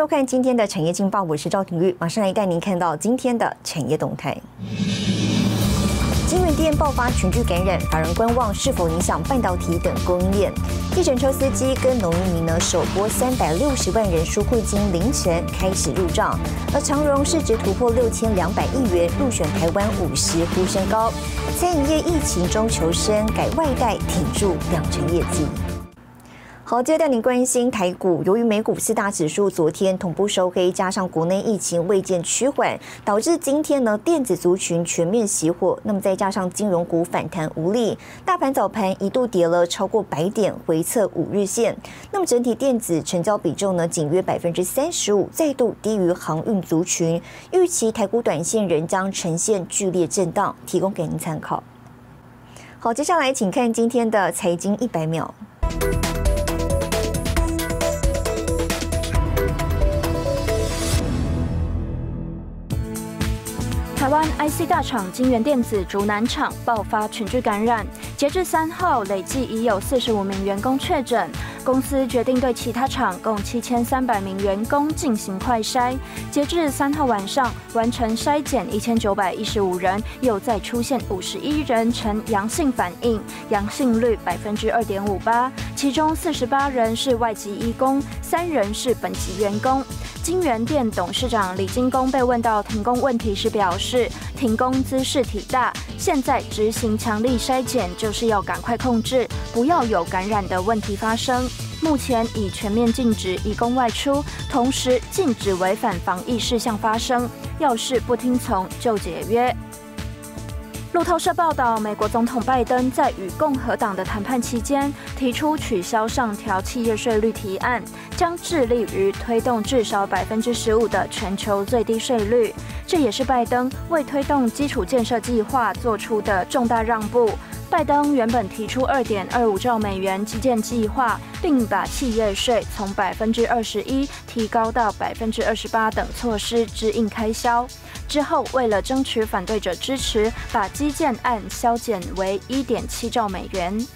收看今天的产业劲报，我是赵廷玉，马上来带您看到今天的产业动态。金源店爆发群聚感染，法人观望是否影响半导体等供应链。计程车司机跟农民呢，首波三百六十万人纾困金凌晨开始入账，而长荣市值突破六千两百亿元，入选台湾五十呼声高。餐饮业疫情中求生，改外带挺住两成业绩。好，接着带您关心台股。由于美股四大指数昨天同步收黑，加上国内疫情未见趋缓，导致今天呢电子族群全面熄火。那么再加上金融股反弹无力，大盘早盘一度跌了超过百点，回测五日线。那么整体电子成交比重呢仅约百分之三十五，再度低于航运族群。预期台股短线仍将呈现剧烈震荡，提供给您参考。好，接下来请看今天的财经一百秒。湾 IC 大厂金源电子竹南厂爆发群聚感染，截至三号累计已有四十五名员工确诊。公司决定对其他厂共七千三百名员工进行快筛，截至三号晚上完成筛检一千九百一十五人，又再出现五十一人呈阳性反应，阳性率百分之二点五八，其中四十八人是外籍义工，三人是本籍员工。金源店董事长李金工被问到停工问题时表示，停工姿势体大，现在执行强力筛检就是要赶快控制，不要有感染的问题发生。目前已全面禁止义工外出，同时禁止违反防疫事项发生，要是不听从就解约。路透社报道，美国总统拜登在与共和党的谈判期间，提出取消上调企业税率提案，将致力于推动至少百分之十五的全球最低税率。这也是拜登为推动基础建设计划做出的重大让步。拜登原本提出二点二五兆美元基建计划，并把企业税从百分之二十一提高到百分之二十八等措施支应开销。之后，为了争取反对者支持，把基建案削减为一点七兆美元。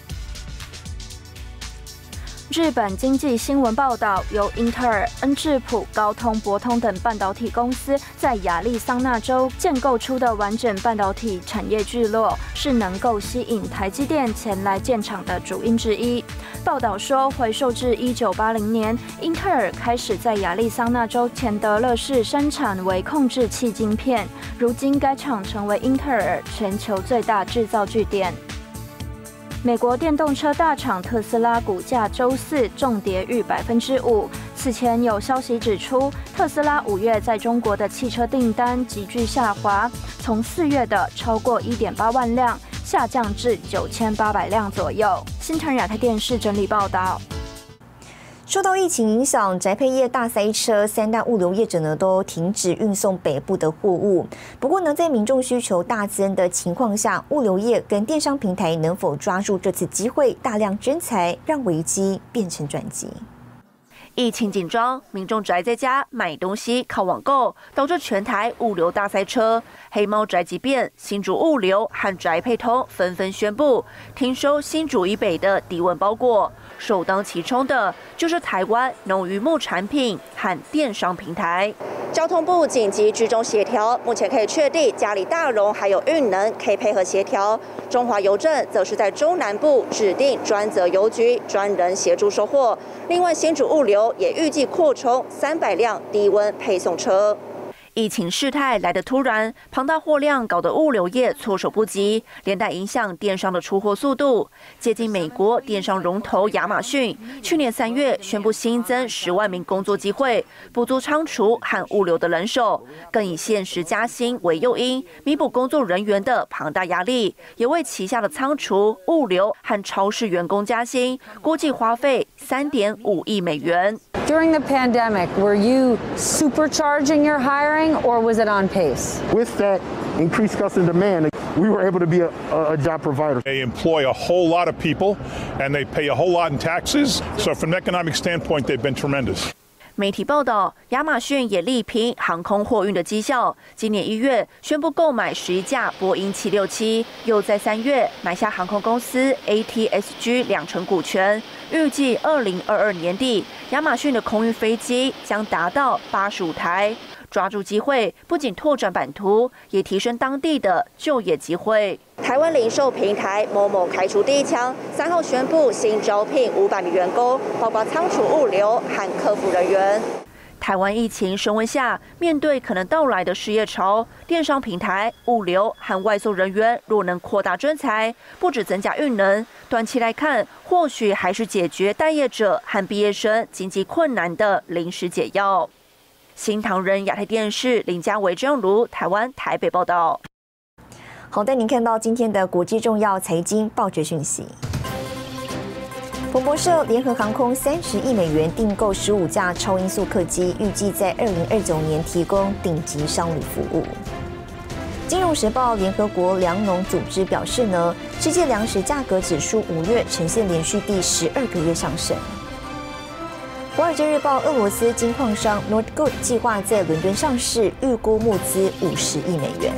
日本经济新闻报道，由英特尔、恩智浦、高通、博通等半导体公司在亚利桑那州建构出的完整半导体产业聚落，是能够吸引台积电前来建厂的主因之一。报道说，回溯至一九八零年，英特尔开始在亚利桑那州钱德勒市生产微控制器晶片，如今该厂成为英特尔全球最大制造据点。美国电动车大厂特斯拉股价周四重跌逾百分之五。此前有消息指出，特斯拉五月在中国的汽车订单急剧下滑，从四月的超过一点八万辆下降至九千八百辆左右。新城亚太电视整理报道。受到疫情影响，宅配业大塞车，三大物流业者呢都停止运送北部的货物。不过呢，在民众需求大增的情况下，物流业跟电商平台能否抓住这次机会，大量增财，让危机变成转机？疫情紧张，民众宅在家买东西靠网购，导致全台物流大塞车。黑猫宅急便，新竹物流和宅配通纷纷宣布停收新竹以北的低温包裹。首当其冲的就是台湾农渔牧产品和电商平台。交通部紧急居中协调，目前可以确定嘉里大荣还有运能可以配合协调。中华邮政则是在中南部指定专责邮局专人协助收货。另外，新竹物流也预计扩充三百辆低温配送车。疫情事态来得突然，庞大货量搞得物流业措手不及，连带影响电商的出货速度。接近美国电商龙头亚马逊，去年三月宣布新增十万名工作机会，补足仓储和物流的人手，更以限时加薪为诱因，弥补工作人员的庞大压力，也为旗下的仓储、物流和超市员工加薪，估计花费三点五亿美元。During the pandemic, were you supercharging your hiring or was it on pace? With that increased customer demand, we were able to be a, a, job provider. They employ a whole lot of people and they pay a whole lot in taxes. So, from an economic standpoint, they've been tremendous. 媒体报道，亚马逊也力拼航空货运的绩效。今年一月宣布购买十一架波音七六七，又在三月买下航空公司 ATSG 两成股权。预计二零二二年底，亚马逊的空运飞机将达到八十五台。抓住机会，不仅拓展版图，也提升当地的就业机会。台湾零售平台某某开出第一枪，三号宣布新招聘五百名员工，包括仓储、物流和客服人员。台湾疫情升温下，面对可能到来的失业潮，电商平台、物流和外送人员若能扩大专才，不止增加运能，短期来看，或许还是解决待业者和毕业生经济困难的临时解药。新唐人亚太电视林家伟、张如台湾台北报道。好，带您看到今天的国际重要财经报纸讯息。彭博社：联合航空三十亿美元订购十五架超音速客机，预计在二零二九年提供顶级商旅服务。金融时报：联合国粮农组织表示呢，世界粮食价格指数五月呈现连续第十二个月上升。华尔街日报：俄罗斯金矿商 Nordgold 计划在伦敦上市，预估募资五十亿美元。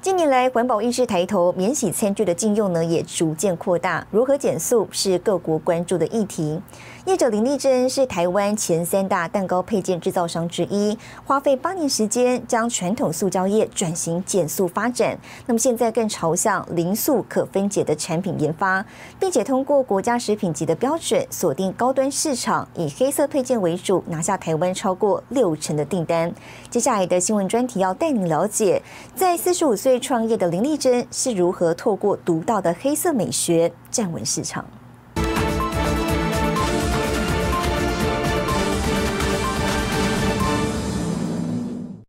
近年来，环保意识抬头，免洗餐具的禁用呢也逐渐扩大。如何减速是各国关注的议题。业者林立珍是台湾前三大蛋糕配件制造商之一，花费八年时间将传统塑胶业转型减速发展。那么现在更朝向零塑可分解的产品研发，并且通过国家食品级的标准锁定高端市场，以黑色配件为主，拿下台湾超过六成的订单。接下来的新闻专题要带您了解，在四十五岁创业的林立珍是如何透过独到的黑色美学站稳市场。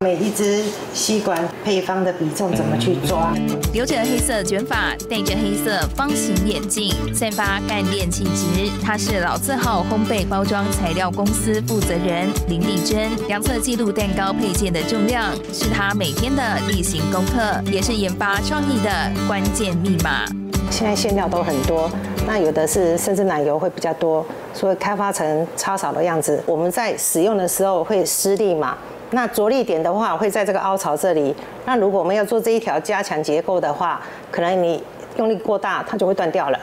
每一支吸管配方的比重怎么去抓？留着黑色卷发，戴着黑色方形眼镜，散发干练气质。他是老字号烘焙包装材料公司负责人林丽珍。量测记录蛋糕配件的重量，是他每天的例行功课，也是研发创意的关键密码。现在馅料都很多，那有的是甚至奶油会比较多，所以开发成超少的样子。我们在使用的时候会施力嘛？那着力点的话，会在这个凹槽这里。那如果我们要做这一条加强结构的话，可能你用力过大，它就会断掉了。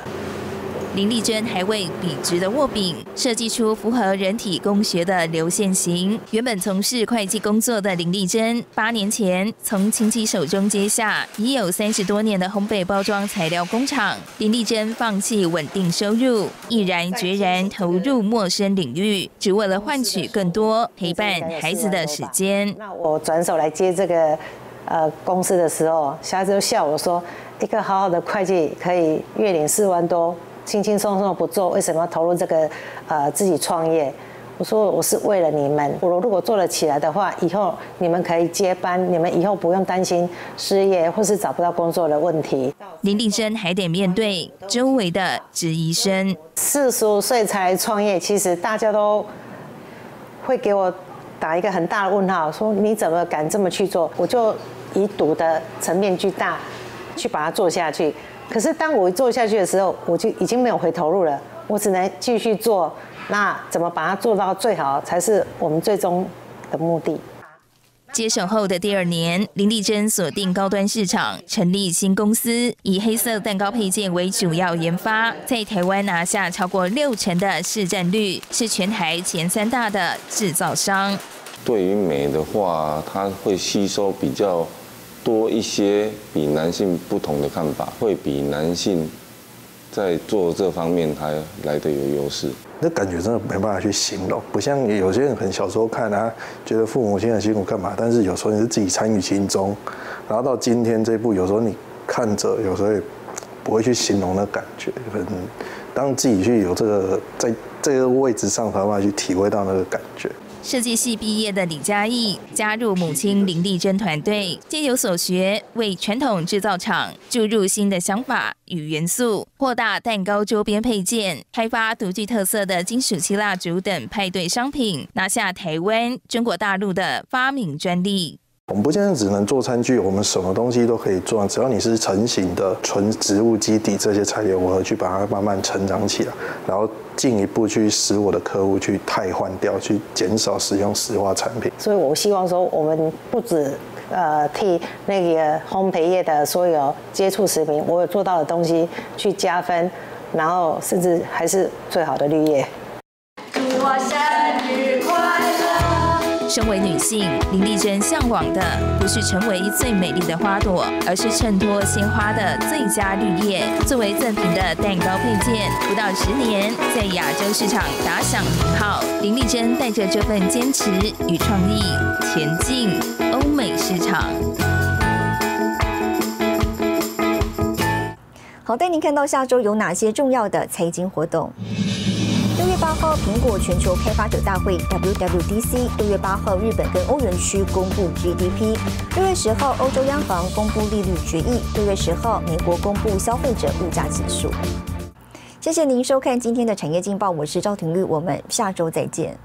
林丽珍还为笔直的握柄设计出符合人体工学的流线型。原本从事会计工作的林丽珍，八年前从亲戚手中接下已有三十多年的烘焙包装材料工厂。林丽珍放弃稳定收入，毅然决然投入陌生领域，只为了换取更多陪伴孩子的时间。那我转手来接这个呃公司的时候，小孩子笑我说：“一个好好的会计可以月领四万多。”轻轻松松不做，为什么要投入这个呃自己创业？我说我是为了你们，我如果做了起来的话，以后你们可以接班，你们以后不用担心失业或是找不到工作的问题。林立生还得面对周围的质疑声。四十五岁才创业，其实大家都会给我打一个很大的问号，说你怎么敢这么去做？我就以赌的层面巨大，去把它做下去。可是当我做下去的时候，我就已经没有回头路了，我只能继续做。那怎么把它做到最好，才是我们最终的目的。接手后的第二年，林丽珍锁定高端市场，成立新公司，以黑色蛋糕配件为主要研发，在台湾拿下超过六成的市占率，是全台前三大的制造商。对于美的话，它会吸收比较。多一些比男性不同的看法，会比男性在做这方面还来的有优势。那感觉真的没办法去形容，不像有些人很小时候看啊，觉得父母亲很辛苦干嘛，但是有时候你是自己参与其中，然后到今天这一步，有时候你看着，有时候也不会去形容那感觉。可能当自己去有这个在这个位置上，才慢慢去体会到那个感觉。设计系毕业的李嘉义加入母亲林丽珍团队，皆有所学，为传统制造厂注入新的想法与元素，扩大蛋糕周边配件，开发独具特色的金属漆蜡烛等派对商品，拿下台湾、中国大陆的发明专利。我们不见得只能做餐具，我们什么东西都可以做，只要你是成型的纯植物基底这些材料，我会去把它慢慢成长起来，然后进一步去使我的客户去汰换掉，去减少使用石化产品。所以我希望说，我们不止呃替那个烘焙业的所有接触食品，我有做到的东西去加分，然后甚至还是最好的绿叶。身为女性，林丽珍向往的不是成为最美丽的花朵，而是衬托鲜花的最佳绿叶。作为赠品的蛋糕配件，不到十年，在亚洲市场打响名号。林丽珍带着这份坚持与创意，前进欧美市场。好，带您看到下周有哪些重要的财经活动。六月八号，苹果全球开发者大会 （WWDC）。六月八号，日本跟欧元区公布 GDP。六月十号，欧洲央行公布利率决议。六月十号，美国公布消费者物价指数。谢谢您收看今天的产业劲报，我是赵廷玉，我们下周再见。